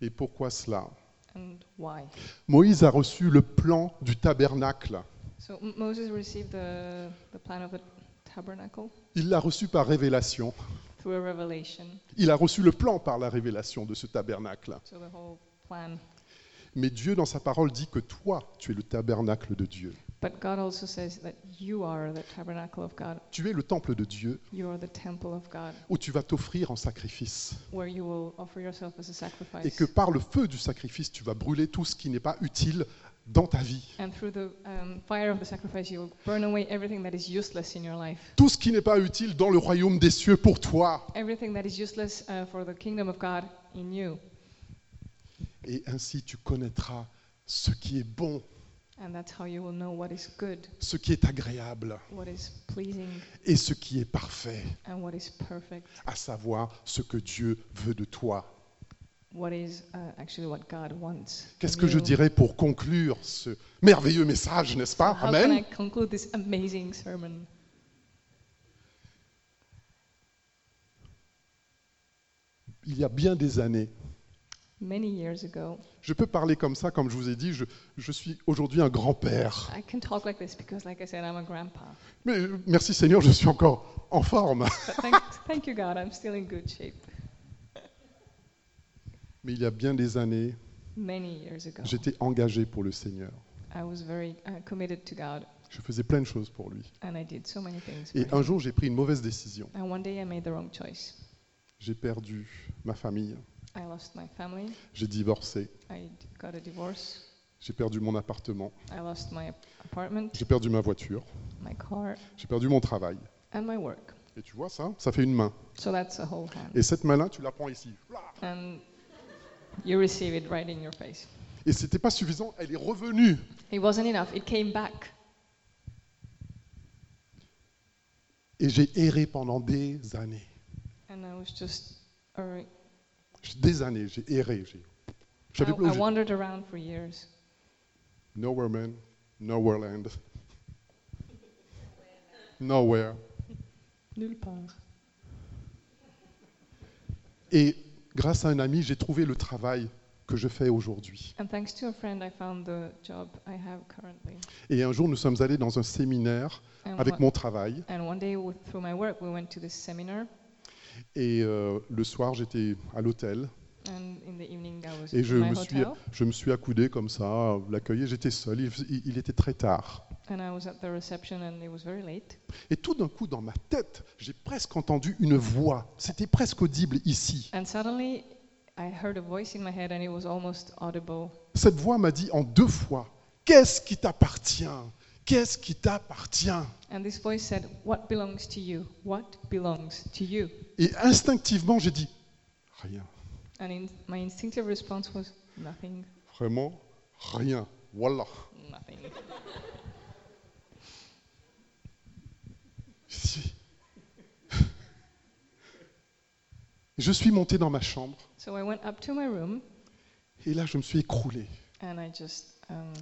Et pourquoi cela? And why? Moïse a reçu le plan du tabernacle. So M- Moses received the, the plan of the tabernacle Il l'a reçu par révélation. through a revelation. Il a reçu le plan par la révélation de ce tabernacle. So the whole plan. Mais Dieu, dans sa parole, dit que toi, tu es le tabernacle de Dieu. But God also says that you are the tabernacle of God. Tu es le temple de Dieu You are the temple of God, où tu vas t'offrir en sacrifice. where you will offer yourself as a Et que par le feu du sacrifice, tu vas brûler tout ce qui n'est pas utile dans ta vie. And through the um, fire of the sacrifice, you will burn away everything that is useless in your life. Tout ce qui n'est pas utile dans le royaume des cieux pour toi. Everything that is useless uh, for the kingdom of God in you. Et ainsi, tu connaîtras ce qui est bon, And that's how you will know what is good, ce qui est agréable what is pleasing, et ce qui est parfait, and what is perfect. à savoir ce que Dieu veut de toi. Qu'est-ce from que je dirais pour conclure ce merveilleux message, n'est-ce pas? Amen. Il y a bien des années, Many years ago, je peux parler comme ça, comme je vous ai dit, je, je suis aujourd'hui un grand-père. I can talk like this because, like I said, I'm a grandpa. Mais euh, merci Seigneur, je suis encore en forme. But thank, thank you, God, I'm still in good shape. Mais il y a bien des années, j'étais engagé pour le Seigneur. I was very uh, committed to God, Je faisais plein de choses pour lui. and I did so many things. Et un him. jour, j'ai pris une mauvaise décision. And one day I made the wrong choice. J'ai perdu ma famille, I lost my family. j'ai divorcé, j'ai perdu mon appartement, j'ai perdu ma voiture, j'ai perdu mon travail. and my work. Et tu vois ça Ça fait une main. So that's a whole hand. Et cette main-là, tu la prends ici. And you receive it right in your face. Et c'était pas suffisant, elle est revenue. It wasn't enough. It came back. Et j'ai erré pendant des années. And I was just, uh, Des années, j'ai erré. j'ai- Je I, I wandered around for years. Nowhere man, nowhere land. Nowhere. Nulle part. Et grâce à un ami, j'ai trouvé le travail que je fais aujourd'hui. Et un jour, nous sommes allés dans un séminaire And, avec mon travail. and one day, with, through my work, we went to this seminar. Et euh, le soir, j'étais à l'hôtel. Et je me, suis, je me suis accoudé comme ça, à l'accueillir. J'étais seul. Il, il- était très tard. And I was at the reception, and it was very late. Et tout d'un coup, dans ma tête, j'ai presque entendu une voix. C'était presque audible ici. And suddenly, I heard a voice in my head, and it was almost audible. Cette voix m'a dit en deux fois Qu'est-ce qui t'appartient? Qu'est-ce qui t'appartient? And this voice said, What belongs to you? What belongs to you? Et instinctivement, j'ai dit Rien. And in, my instinctive response was, Nothing, Vraiment Rien. Voilà. nothing. Si. Je suis monté dans ma chambre So I went up to my room, et là, je me suis écroulé. and I just, um,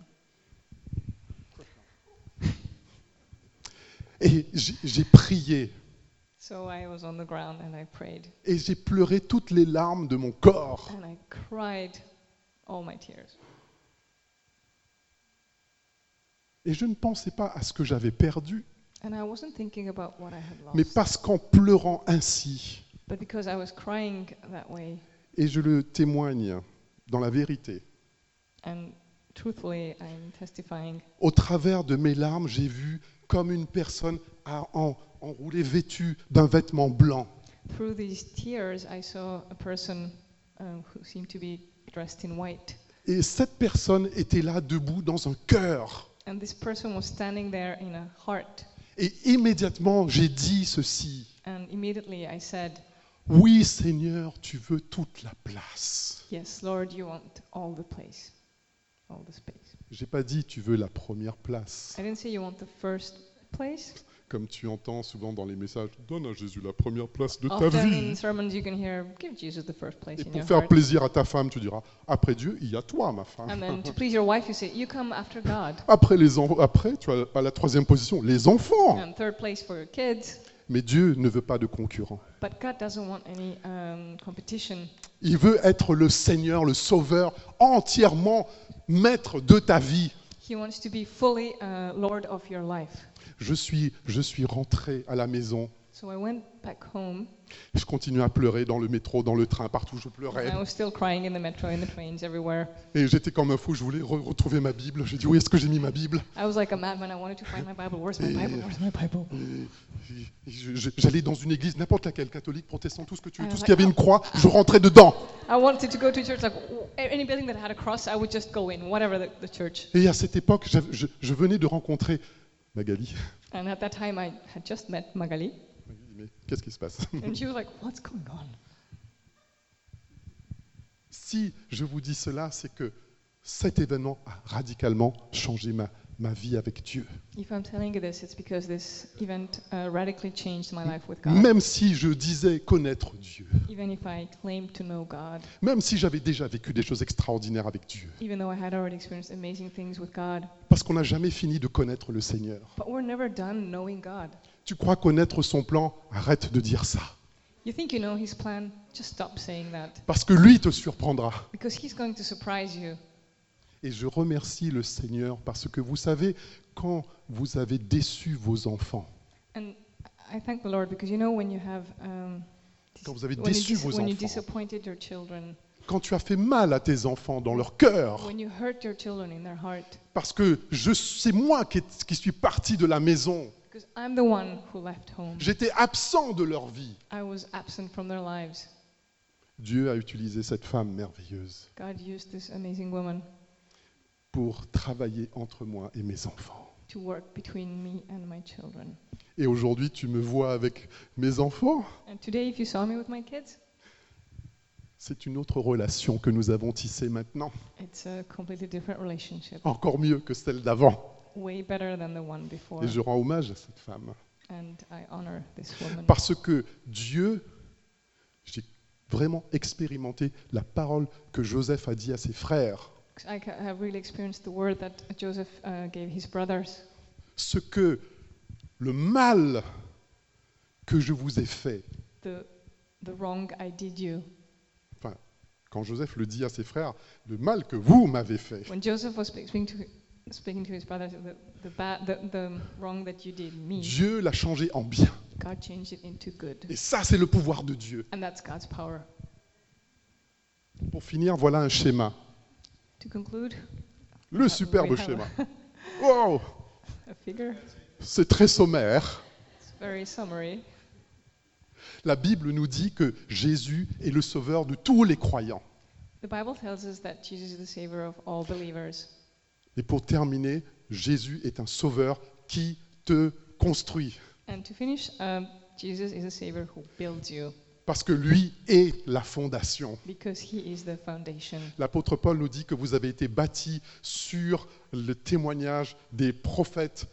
Et j'ai prié. So I was on the ground and I prayed. Et j'ai pleuré toutes les larmes de mon corps. And I cried all my tears. Et je ne pensais pas à ce que j'avais perdu, And I wasn't thinking about what I had lost. mais parce qu'en pleurant ainsi, But because I was crying that way, et je le témoigne dans la vérité, and truthfully, I'm testifying, au travers de mes larmes, j'ai vu comme une personne à- en- enroulée, vêtue d'un vêtement blanc. through these tears, I saw a person um, who seemed to be dressed in white. Et cette personne était là debout dans un cœur. And this person was standing there in a heart. Et immédiatement, j'ai dit ceci. And immediately I said, Oui, Seigneur, tu veux toute la place. Yes, Lord, you want all the place, all the space. J'ai pas dit tu veux la première place, I didn't say you want the first place. comme tu entends souvent dans les messages. Donne à Jésus la première place de ta Often in vie. sermons, you can hear, Give Jesus the first place Et in pour your faire heart. plaisir à ta femme, tu diras après Dieu, il y a toi, ma femme. And then to please your wife, you say, You come after God. Après les en- après, tu as à la troisième position, les enfants. And third place for your kids. Mais Dieu ne veut pas de concurrents. But God doesn't want any um, competition. Il veut être le Seigneur, le Sauveur, entièrement maître de ta vie. He wants to be fully uh, Lord of your life. Je suis, je suis rentré à la maison. So I went back home. Je continue à pleurer dans le métro, dans le train, partout je pleurais. I was still crying in the metro, in the trains, everywhere. Et j'étais comme un fou, je voulais re- retrouver ma Bible. J'ai dit, où est-ce que j'ai mis ma Bible? I was like a madman. I wanted to find my Bible. Where's my Bible? Where's my Bible? Et je- je- J'allais dans une église, n'importe laquelle, catholique, protestant, tout ce que tu veux, Ah, tout ce qui avait une croix, je rentrais dedans. I wanted to go to church. Like w- any building that had a cross, I would just go in, whatever the, the church. Et à cette époque, je, je venais de rencontrer Magali. And at that time, I had just met Magali, qu'est-ce qui se passe and she was like, "What's going on?" Si je vous dis cela, c'est que cet événement a radicalement changé ma, ma vie avec Dieu. If I'm telling you this, it's because this event uh, radically changed my life with God. Même si je disais connaître Dieu, Even if I claimed to know God, même si j'avais déjà vécu des choses extraordinaires avec Dieu, even though I had already experienced amazing things with God, parce qu'on n'a jamais fini de connaître le Seigneur. but we're never done knowing God. Tu crois connaître son plan Arrête de dire ça, You think you know His plan? Just stop saying that, parce que lui te surprendra. because He's going to surprise you. Et je remercie le Seigneur parce que vous savez, quand vous avez déçu vos enfants, And I thank the Lord because you know when you have um, Quand vous avez when, you déçu vos when you enfants. disappointed your children, quand tu as fait mal à tes enfants dans leur cœur, when you hurt your children in their heart, parce que je- c'est moi qui, qui suis parti de la maison, because I'm the one who left home. j'étais absent de leur vie. I was absent from their lives. Dieu a utilisé cette femme merveilleuse God used this amazing woman pour travailler entre moi et mes enfants. to work between me and my children. Et aujourd'hui, tu me vois avec mes enfants. And today, if you saw me with my kids, C'est une autre relation que nous avons tissée maintenant, it's a completely different relationship, encore mieux que celle d'avant. Way better than the one before. Et je rends hommage à cette femme. And I honor this woman Parce que Dieu, j'ai vraiment expérimenté la parole que Joseph a dit à ses frères. 'Cause I ca- have really experienced the word that Joseph uh, gave his brothers. Ce que le mal que je vous ai fait, The, the wrong I did you. enfin, quand Joseph le dit à ses frères, le mal que vous m'avez fait, When Joseph was spe- speaking to, speaking to his brothers, the, the, bad, the, the wrong that you did me, Dieu l'a changé en bien. God changed it into good. Et ça, c'est le pouvoir de Dieu. And that's God's power. Pour finir, voilà un schéma. To conclude, Le superbe we have- schéma. Wow, a figure. c'est très sommaire. It's very summary. La Bible nous dit que Jésus est le sauveur de tous les croyants. The Bible tells us that Jesus is the savior of all believers. Et pour terminer, Jésus est un sauveur qui te construit. And to finish, um, Jesus is a savior who builds you Parce que lui est la fondation. because he is the foundation. L'apôtre Paul nous dit que vous avez été bâtis sur le témoignage des prophètes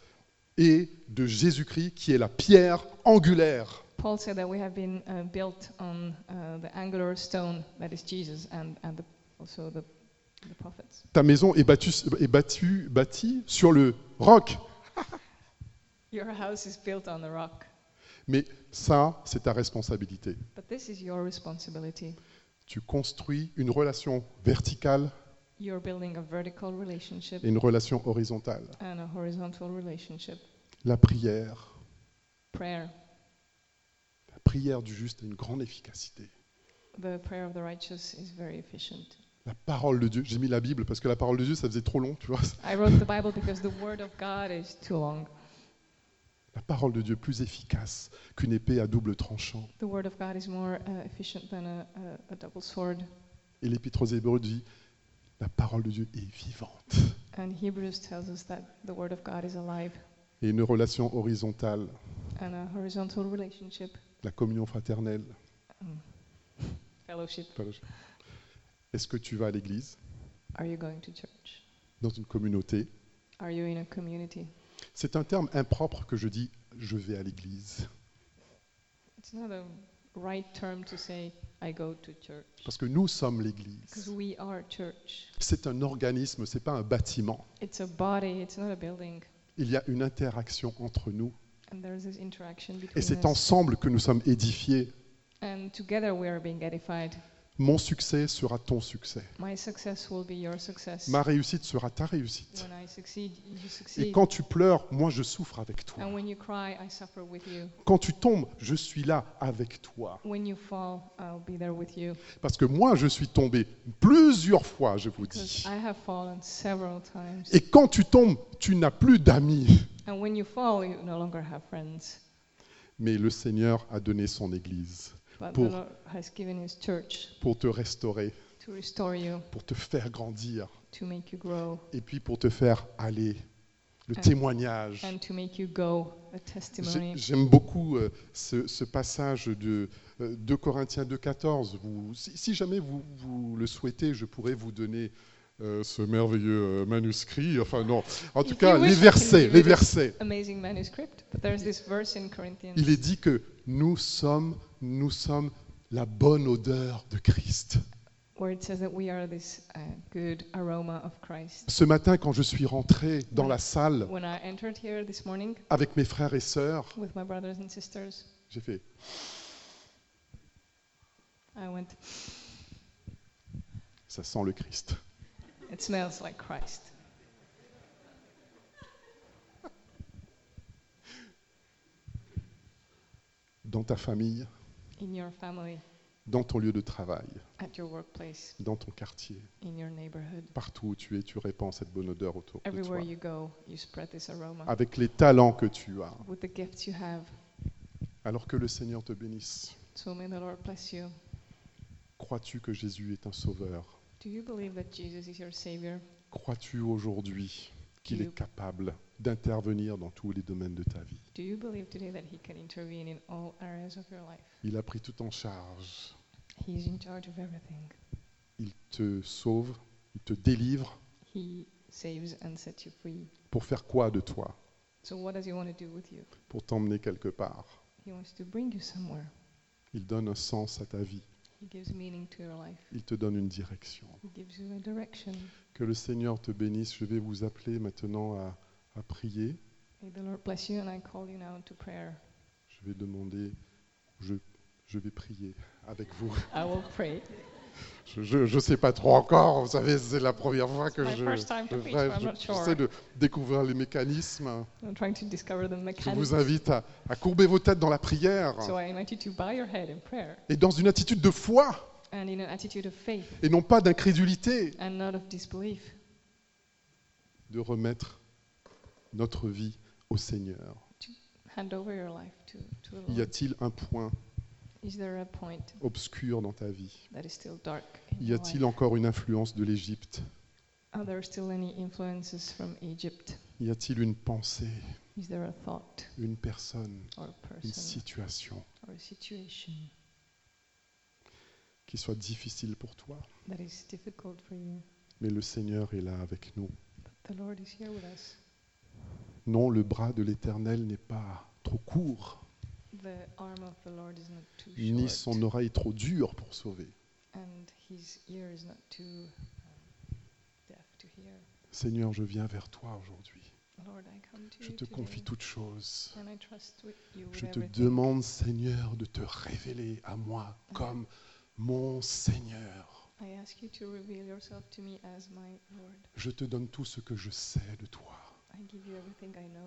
et de Jésus-Christ qui est la pierre angulaire. Paul said that we have been uh, built on uh, the angular stone that is Jesus and, and the, also the. Ta maison est battue, est battue- bâtie sur le roc. Your house is built on the rock. Mais ça, c'est ta responsabilité. But this is your responsibility. Tu construis une relation verticale You're building a vertical relationship et une relation horizontale. and a horizontal relationship. La prière, Prayer. la prière du juste a une grande efficacité. The prayer of the righteous is very efficient. La parole de Dieu, j'ai mis la Bible parce que la parole de Dieu, ça faisait trop long, tu vois. I wrote the Bible because the word of God is too long. La parole de Dieu plus efficace qu'une épée à double tranchant. The word of God is more uh, efficient than a, a, a double sword. Et l'Épître aux Hébreux dit, la parole de Dieu est vivante. And Hebrews tells us that the word of God is alive. Et une relation horizontale, And a horizontal relationship, la communion fraternelle. um, fellowship. Est-ce que tu vas à l'église, Are you going to church? dans une communauté? Are you in a community? C'est un terme impropre que je dis je vais à l'église. It's not a right term to say I go to church Parce que nous sommes because l'église. we are church. C'est un organisme, ce n'est pas un bâtiment. It's a body, it's not a building. Il y a une interaction entre nous. And there's this interaction Et between c'est us. ensemble que nous sommes édifiés. And together we are being edified. Mon succès sera ton succès. My success will be your success. Ma réussite sera ta réussite. When I succeed, you Et quand tu pleures, moi je souffre avec toi. And when you cry, I suffer with you. Quand tu tombes, je suis là avec toi. When you fall, I'll be there with you. Parce que moi je suis tombé plusieurs fois, je vous Because dis. I have fallen several times. Et quand tu tombes, tu n'as plus d'amis. And when you fall, you no longer have friends. Mais le Seigneur a donné son Église Pour- the Lord has given His church pour te restaurer, to restore you, pour te faire grandir, to make you grow, et puis pour te faire aller. Le témoignage. and to make you go. A J'ai- testimony. J'aime beaucoup euh, ce, ce passage de euh, 2 Corinthiens 2,14. Vous- Si, si jamais vous, vous le souhaitez, je pourrais vous donner euh, ce merveilleux euh, manuscrit. Enfin non, en tout If cas, les versets, les versets. Amazing manuscript. But there's this verse in Corinthians. Il est dit que nous sommes, nous sommes la bonne odeur de Christ. where it says that we are this uh, good aroma of Christ. Ce matin, quand je suis rentré dans la salle When I entered here this morning avec mes frères et sœurs, with my brothers and sisters, j'ai fait I went, ça sent le Christ. it smells like Christ. Dans ta famille, In your family, dans ton lieu de travail, at your workplace, dans ton quartier, in your neighborhood. partout où tu es, tu répands cette bonne odeur autour de toi. Everywhere you go, you spread this aroma Avec les talents que tu as. with the gifts you have. Alors que le Seigneur te bénisse. So may the Lord bless you. Crois-tu que Jésus est un sauveur? Do you believe that Jesus is your Savior? Crois-tu aujourd'hui qu'il est capable d'intervenir dans tous les domaines de ta vie Do you believe today that He can intervene in all areas of your life? Il a pris tout en charge. He's in charge of everything. Il te sauve, il te délivre. He saves and sets you free. Pour faire quoi de toi? So what does He want to do with you? Pour t'emmener quelque part. He wants to bring you somewhere. Il donne un sens à ta vie. He gives meaning to your life. Il te donne une direction. He gives you a direction. Que le Seigneur te bénisse. Je vais vous appeler maintenant à, à prier. May the Lord bless you, and I call you now to prayer. Je vais demander, je, je vais prier avec vous. I will pray. Je ne sais pas trop encore, vous savez, c'est la première fois que je, j'essaie de découvrir les mécanismes. I'm trying to discover the Je vous invite à, à courber vos têtes dans la prière So I invite you to bow your head in prayer et dans une attitude de foi and in an attitude of faith et non pas d'incrédulité, and not of disbelief. de remettre notre vie au Seigneur. Y a-t-il un point Is there a point obscur dans ta vie? that is still dark in Y a-t-il encore une influence de l'Égypte? Are there still any influences from Egypt? Y a-t-il une pensée, Is there a thought? Une personne, or a une person? situation? Or a situation? Qui soit difficile pour toi. That is difficult for you? Mais le Seigneur est là avec nous. But the Lord is here with us. Non, le bras de l'Éternel n'est pas trop court, The arm of the Lord is not too ni short, son oreille trop dure pour sauver. and his ear is not too um, deaf to hear. Seigneur, je viens vers toi aujourd'hui. Lord, I come to Je you te today, confie toutes choses. and I trust with you with Je te everything. demande, Seigneur, de te révéler à moi comme mon Seigneur. I ask you to reveal yourself to me as my Lord. Je te donne tout ce que je sais de toi.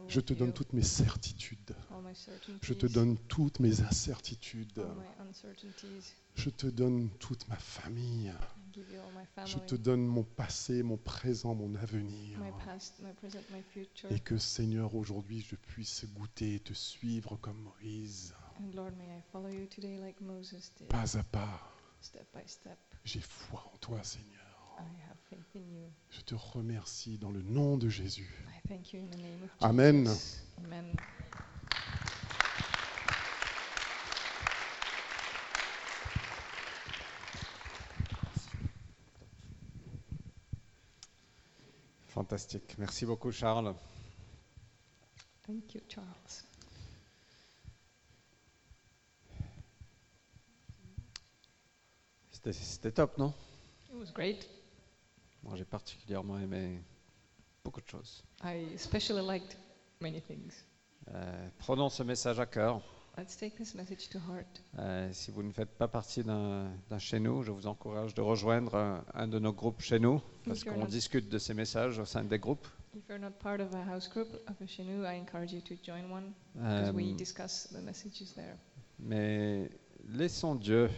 Je te donne toutes mes certitudes. Je te donne toutes mes incertitudes. Je te donne toute ma famille. Je te donne mon passé, mon présent, mon avenir. Et que Seigneur, aujourd'hui, je puisse goûter et te suivre comme Moïse, pas à pas. step by step. J'ai foi en toi, Seigneur. I have faith in you. Je te remercie dans le nom de Jésus. I thank you in the name of Amen. Fantastique. Merci beaucoup, Charles. Thank you, Charles. C'était- C'était top, non? It was great. Moi, j'ai particulièrement aimé beaucoup de choses. I especially liked many things. Euh, prenons ce message à cœur. Let's take this message to heart. Euh, si vous ne faites pas partie d'un d'un chez nous, je vous encourage de rejoindre un, un de nos groupes chez nous, parce you're qu'on not- discute de ces messages au sein des groupes. If you're not part of a house group of a Shenu, I encourage you to join one because we Euh, discuss the messages there. mais laissons Dieu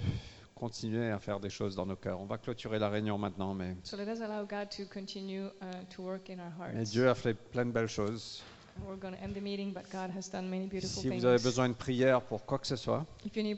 continuer à faire des choses dans nos cœurs. On va clôturer la réunion maintenant, mais, So let us allow God to continue uh, to work in our hearts. mais Dieu a fait plein de belles choses. And We're going to end the meeting, but God has done many beautiful Si things. vous avez besoin de prière pour quoi que ce soit, If you need